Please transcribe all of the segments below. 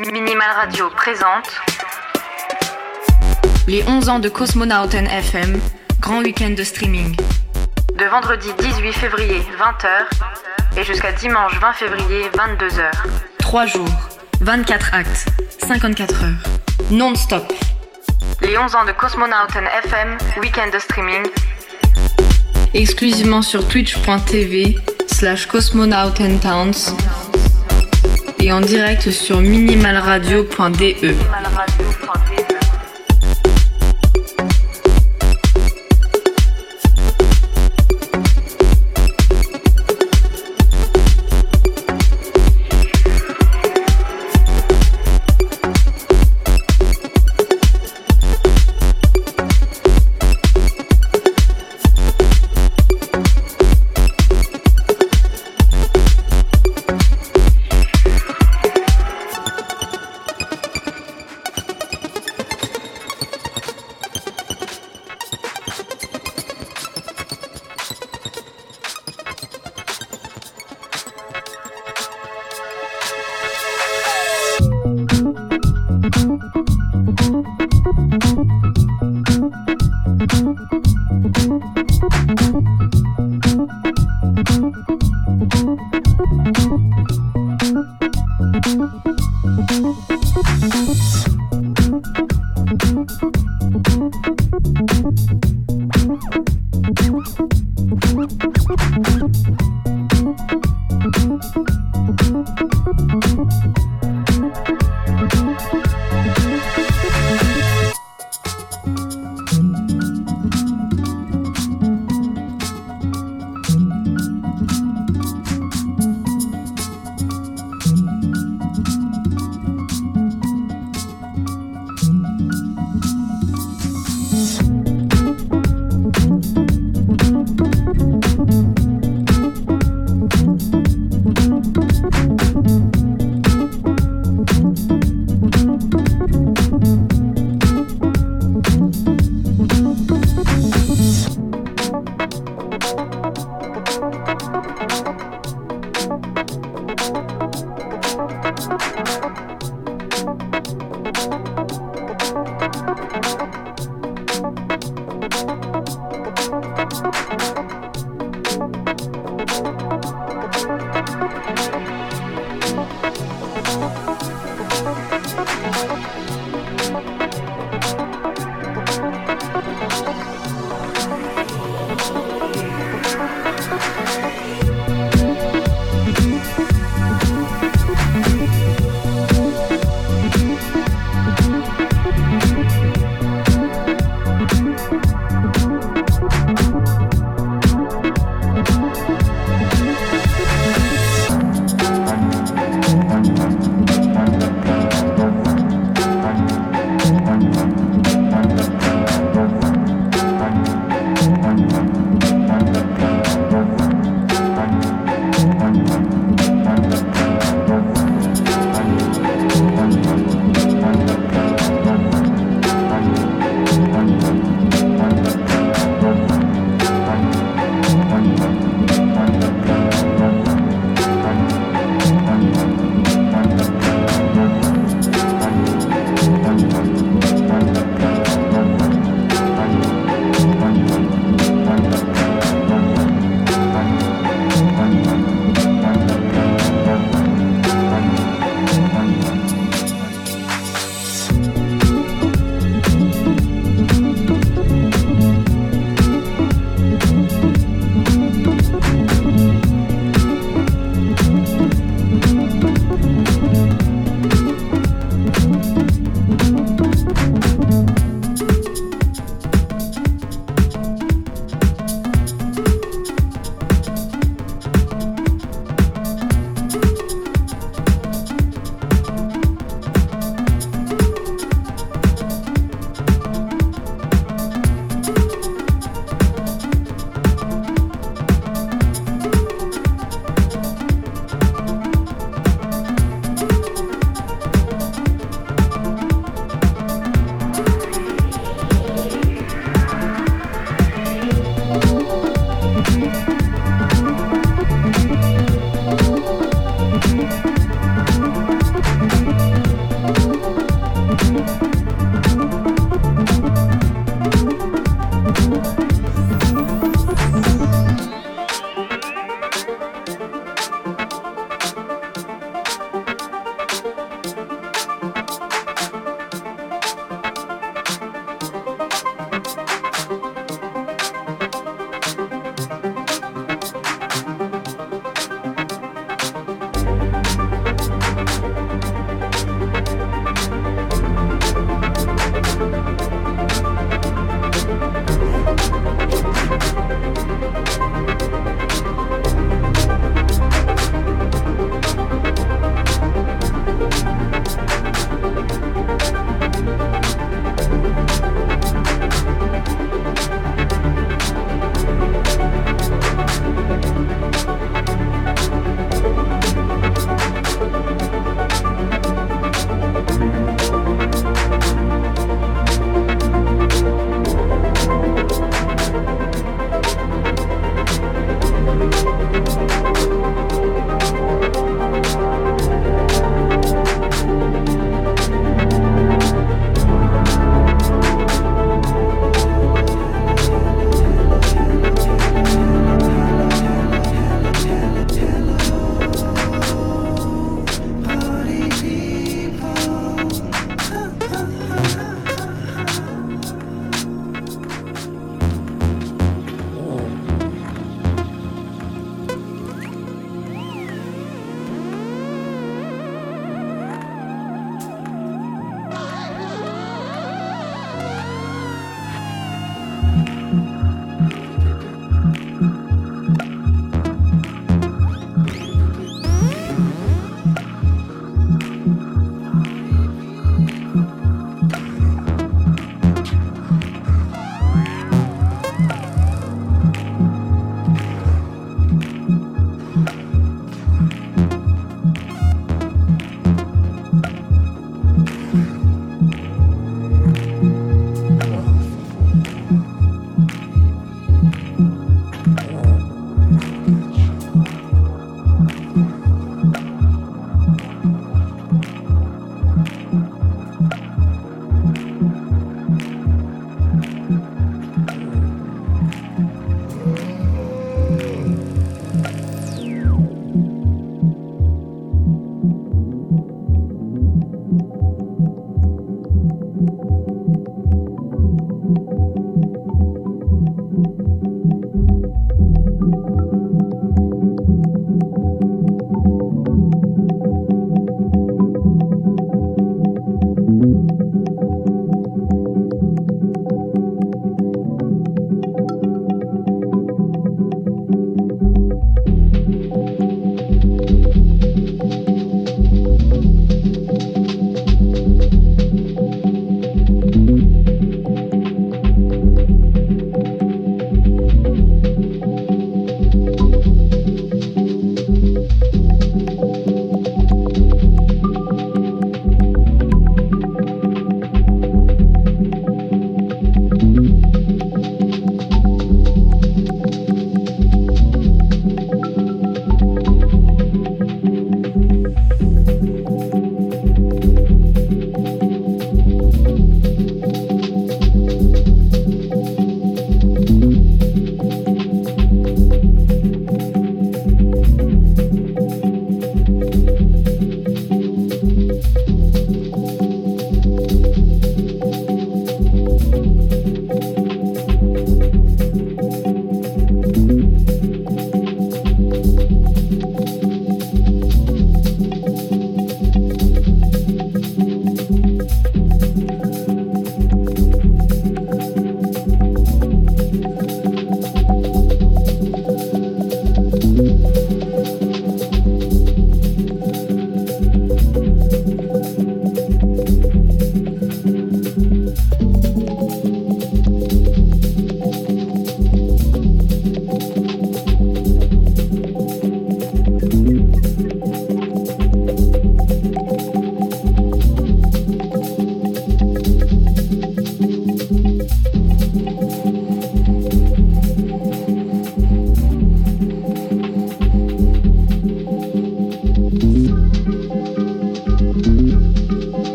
Minimal Radio présente les 11 ans de Cosmonauten FM, grand week-end de streaming. De vendredi 18 février 20h et jusqu'à dimanche 20 février 22h. 3 jours, 24 actes, 54 heures, non-stop. Les 11 ans de Cosmonauten FM, week-end de streaming. Exclusivement sur twitch.tv slash cosmonautentowns et en direct sur minimalradio.de.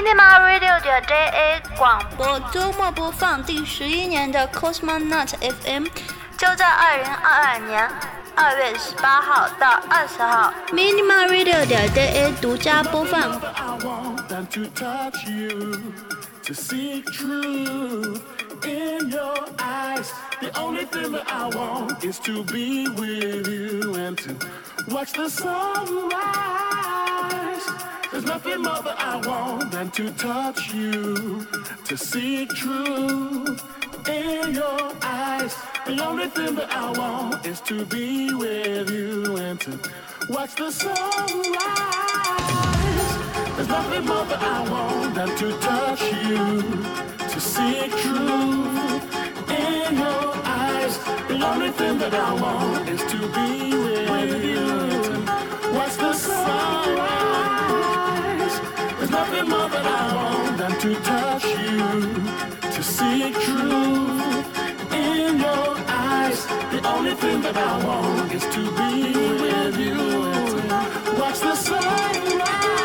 Minima Radio 点 JA 广播周末播放第十一年的 Cosmonaut FM，就在二零二二年二月十八号到二十号，Minima Radio 点 JA 独家播放。to see truth in your eyes. The only thing that I want is to be with you and to watch the sunrise. There's nothing more that I want than to touch you, to see truth in your eyes. The only thing that I want is to be with you and to watch the sunrise. There's nothing more that I want than to touch you, to see truth in your eyes. The only thing that I want is to be with you, watch the sunrise. Nothing more that I want than to touch you, to see truth in your eyes. The only thing that I want is to be with you, watch the sunrise.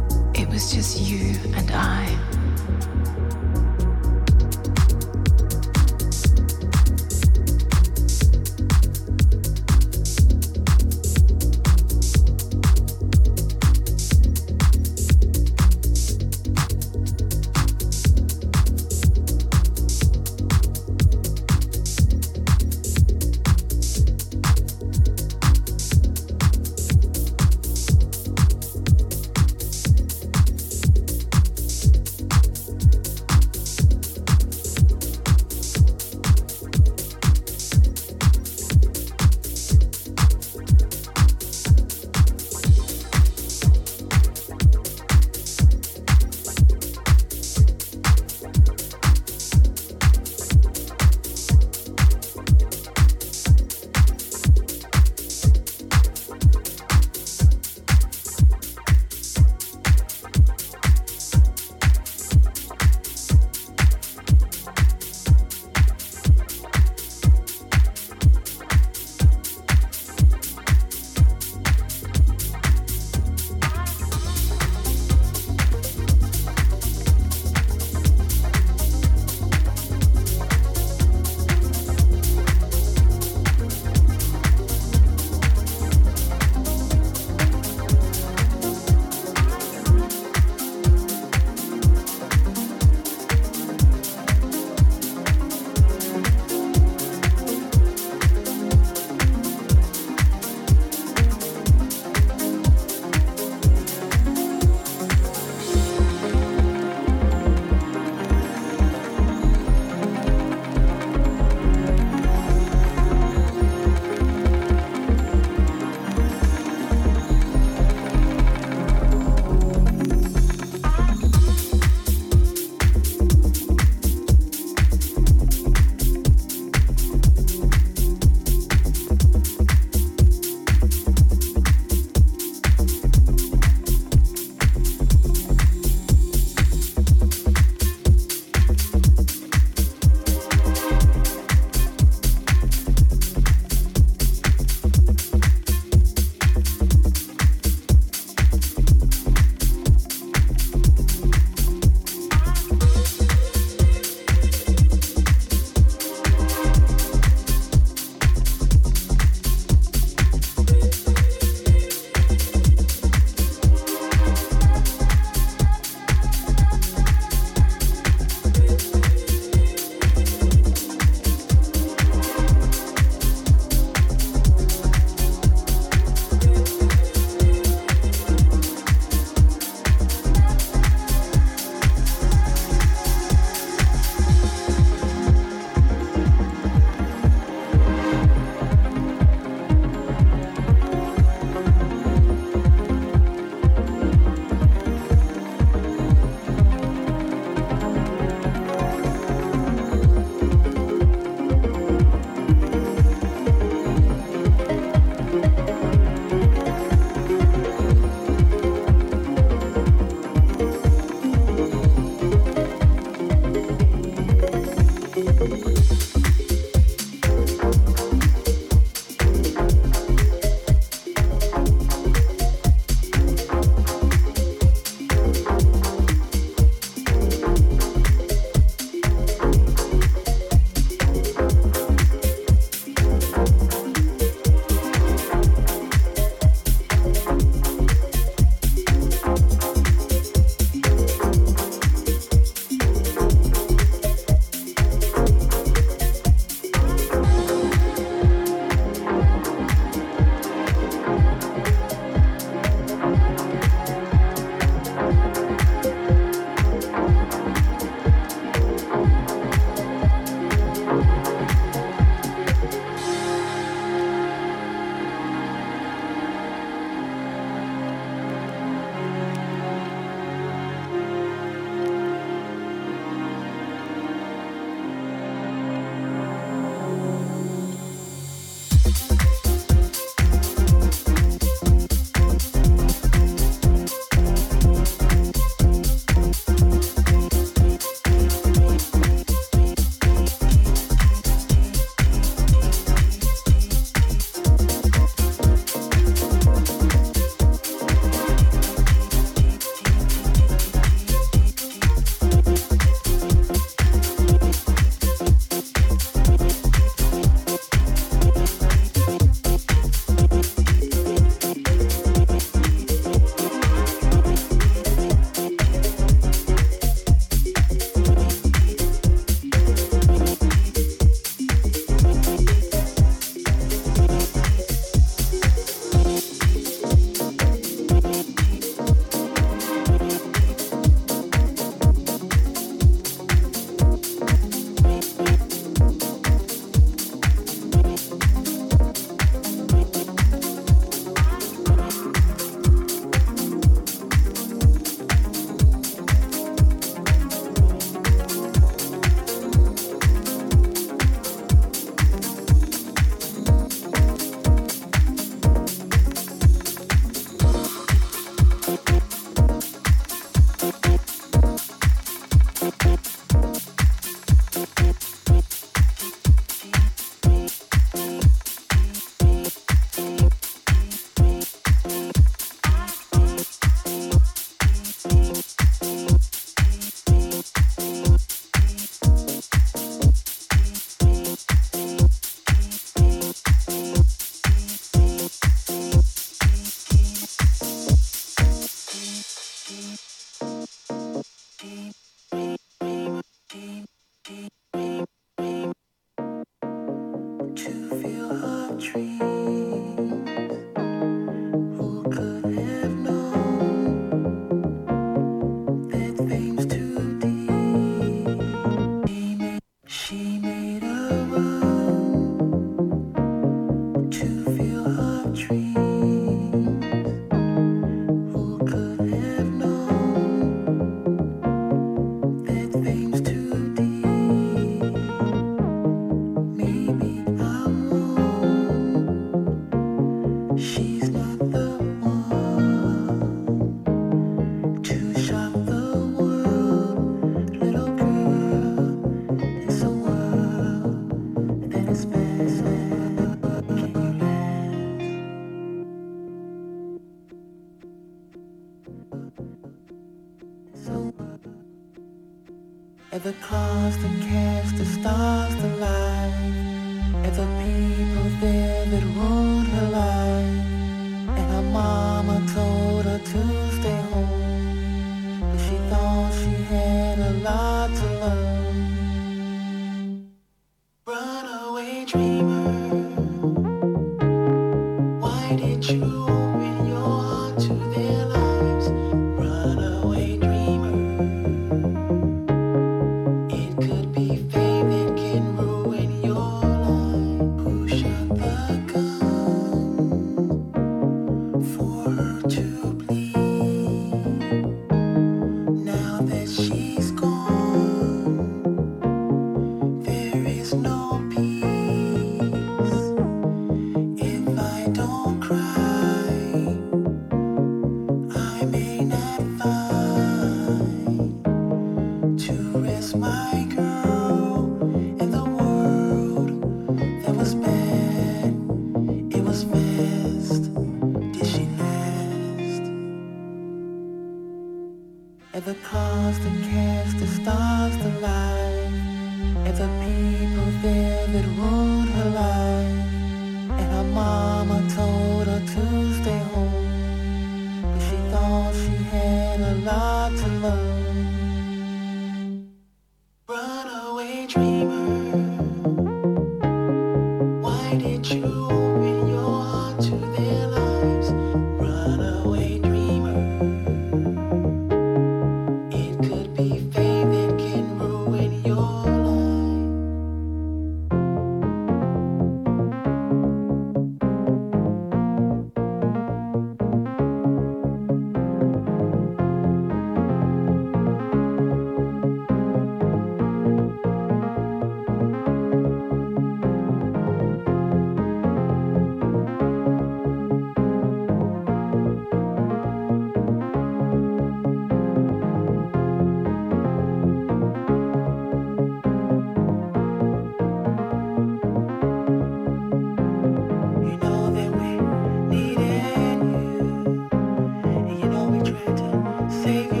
save you.